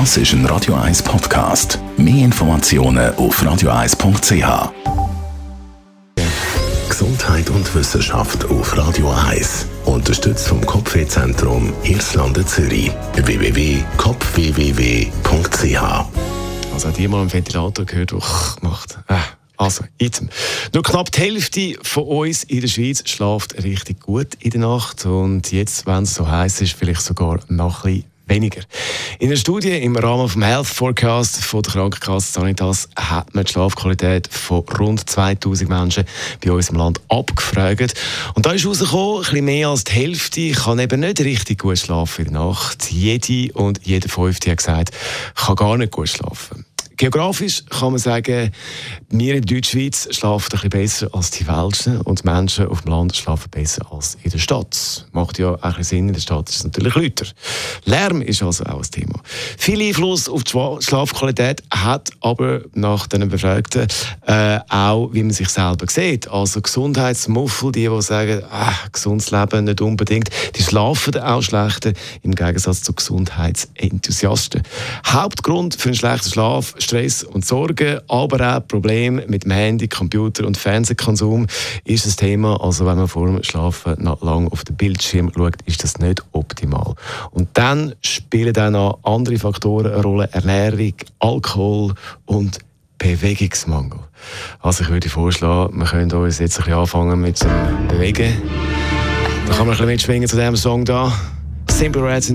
Das ist ein Radio 1 Podcast. Mehr Informationen auf radio1.ch. Gesundheit und Wissenschaft auf Radio 1. Unterstützt vom Kopfwehzentrum Irlande Zürich. www.kopfwww.ch. Also hat jemand am Ventilator gehört, der macht. Äh. Also, jetzt. Nur knapp die Hälfte von uns in der Schweiz schlaft richtig gut in der Nacht. Und jetzt, wenn es so heiß ist, vielleicht sogar noch ein bisschen weniger. In einer Studie im Rahmen des Health Forecast von der Krankenkasse Sanitas hat man die Schlafqualität von rund 2000 Menschen bei uns im Land abgefragt. Und da ist herausgekommen, ein bisschen mehr als die Hälfte kann eben nicht richtig gut schlafen in der Nacht. Jede und jeder Fünfte hat gesagt, kann gar nicht gut schlafen. Geografisch kann man sagen, wir in Deutschschweiz schlafen ein bisschen besser als die Welschen und die Menschen auf dem Land schlafen besser als in der Stadt. Macht ja auch Sinn, in der Stadt ist es natürlich lauter. Lärm ist also auch ein Thema. Viel Einfluss auf die Schlafqualität hat aber nach den Befragten äh, auch, wie man sich selber sieht. Also Gesundheitsmuffel, die, die sagen, ah, gesundes Leben nicht unbedingt, die schlafen auch schlechter im Gegensatz zu Gesundheitsenthusiasten. Hauptgrund für einen schlechten Schlaf Stress und Sorgen, aber auch Probleme mit dem Handy, Computer und Fernsehkonsum ist das Thema. Also wenn man vor dem Schlafen noch lange auf den Bildschirm schaut, ist das nicht optimal. Und dann spielen dann noch andere Faktoren eine Rolle: Ernährung, Alkohol und Bewegungsmangel. Also ich würde vorschlagen, wir können uns jetzt ein bisschen anfangen mit dem Bewegen. Da kann man ein bisschen mitschwingen zu diesem Song da. Simple Reds.